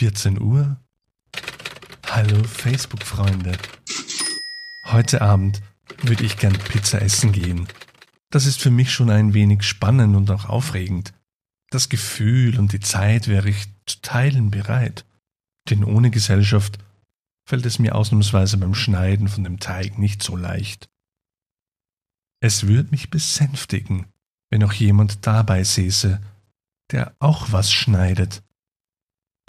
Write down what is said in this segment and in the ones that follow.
14 Uhr? Hallo Facebook-Freunde. Heute Abend würde ich gern Pizza essen gehen. Das ist für mich schon ein wenig spannend und auch aufregend. Das Gefühl und die Zeit wäre ich zu teilen bereit. Denn ohne Gesellschaft fällt es mir ausnahmsweise beim Schneiden von dem Teig nicht so leicht. Es würde mich besänftigen, wenn auch jemand dabei säße, der auch was schneidet.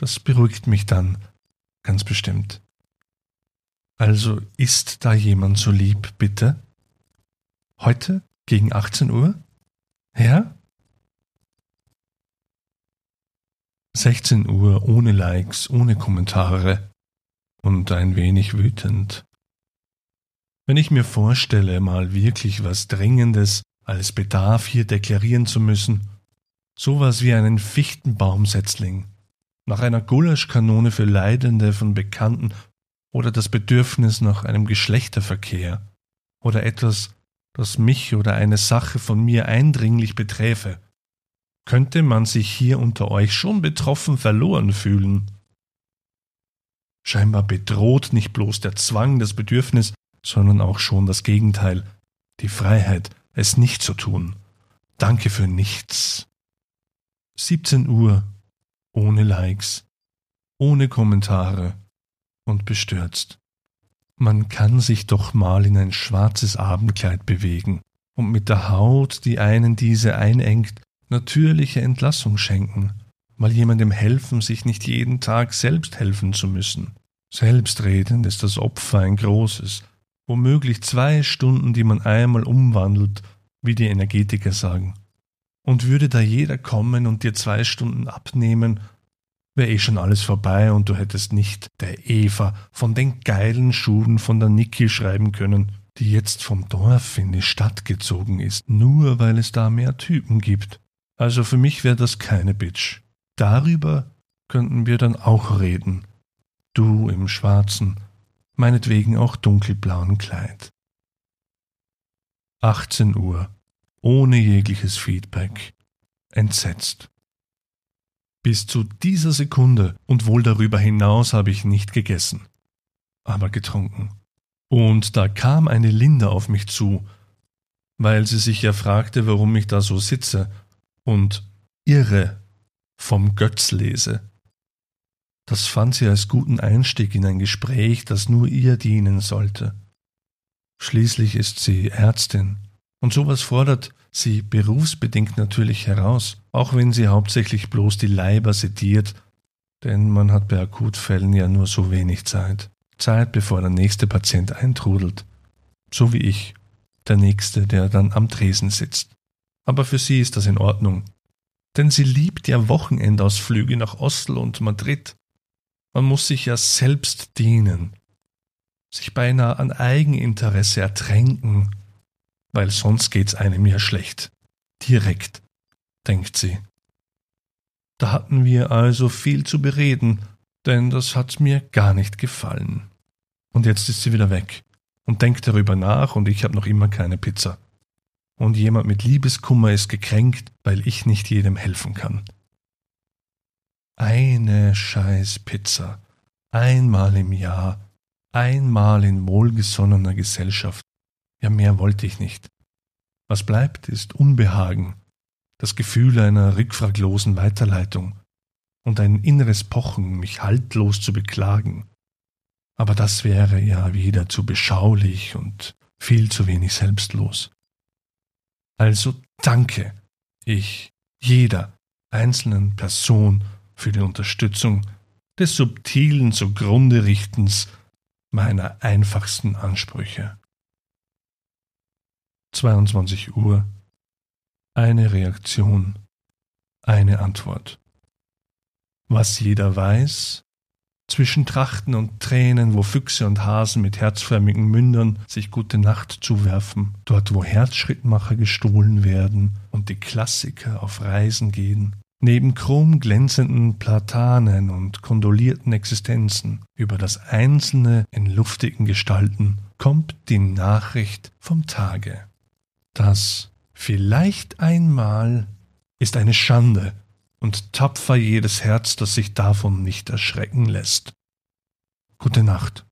Das beruhigt mich dann, ganz bestimmt. Also ist da jemand so lieb, bitte? Heute gegen 18 Uhr? Ja? 16 Uhr ohne Likes, ohne Kommentare und ein wenig wütend. Wenn ich mir vorstelle, mal wirklich was Dringendes als Bedarf hier deklarieren zu müssen, sowas wie einen Fichtenbaumsetzling, nach einer Gulaschkanone für Leidende von Bekannten oder das Bedürfnis nach einem Geschlechterverkehr oder etwas, das mich oder eine Sache von mir eindringlich beträfe, könnte man sich hier unter euch schon betroffen verloren fühlen. Scheinbar bedroht nicht bloß der Zwang das Bedürfnis, sondern auch schon das Gegenteil, die Freiheit, es nicht zu tun. Danke für nichts. 17 Uhr, ohne Likes, ohne Kommentare und bestürzt. Man kann sich doch mal in ein schwarzes Abendkleid bewegen und mit der Haut, die einen diese einengt, natürliche Entlassung schenken, mal jemandem helfen, sich nicht jeden Tag selbst helfen zu müssen. Selbstredend ist das Opfer ein großes, womöglich zwei Stunden, die man einmal umwandelt, wie die Energetiker sagen. Und würde da jeder kommen und dir zwei Stunden abnehmen, wäre eh schon alles vorbei und du hättest nicht der Eva von den geilen Schuhen von der Niki schreiben können, die jetzt vom Dorf in die Stadt gezogen ist, nur weil es da mehr Typen gibt. Also für mich wäre das keine Bitch. Darüber könnten wir dann auch reden. Du im schwarzen, meinetwegen auch dunkelblauen Kleid. 18 Uhr, ohne jegliches Feedback, entsetzt. Bis zu dieser Sekunde und wohl darüber hinaus habe ich nicht gegessen, aber getrunken. Und da kam eine Linda auf mich zu, weil sie sich ja fragte, warum ich da so sitze und irre vom Götz lese. Das fand sie als guten Einstieg in ein Gespräch, das nur ihr dienen sollte. Schließlich ist sie Ärztin, und sowas fordert sie berufsbedingt natürlich heraus, auch wenn sie hauptsächlich bloß die Leiber sediert, denn man hat bei Akutfällen ja nur so wenig Zeit. Zeit, bevor der nächste Patient eintrudelt. So wie ich, der nächste, der dann am Tresen sitzt. Aber für sie ist das in Ordnung. Denn sie liebt ja Wochenendausflüge nach Oslo und Madrid. Man muss sich ja selbst dienen, sich beinahe an Eigeninteresse ertränken, weil sonst geht's einem ja schlecht. Direkt, denkt sie. Da hatten wir also viel zu bereden, denn das hat mir gar nicht gefallen. Und jetzt ist sie wieder weg und denkt darüber nach und ich habe noch immer keine Pizza. Und jemand mit Liebeskummer ist gekränkt, weil ich nicht jedem helfen kann. Eine scheiß Pizza. Einmal im Jahr. Einmal in wohlgesonnener Gesellschaft. Ja, mehr wollte ich nicht. Was bleibt, ist Unbehagen, das Gefühl einer rückfraglosen Weiterleitung und ein inneres Pochen, mich haltlos zu beklagen. Aber das wäre ja wieder zu beschaulich und viel zu wenig selbstlos. Also danke ich jeder einzelnen Person für die Unterstützung des subtilen zugrunde Richtens meiner einfachsten Ansprüche. 22 Uhr. Eine Reaktion, eine Antwort. Was jeder weiß, zwischen Trachten und Tränen, wo Füchse und Hasen mit herzförmigen Mündern sich gute Nacht zuwerfen, dort wo Herzschrittmacher gestohlen werden und die Klassiker auf Reisen gehen, Neben chromglänzenden Platanen und kondolierten Existenzen über das Einzelne in luftigen Gestalten kommt die Nachricht vom Tage. Das vielleicht einmal ist eine Schande und tapfer jedes Herz, das sich davon nicht erschrecken lässt. Gute Nacht.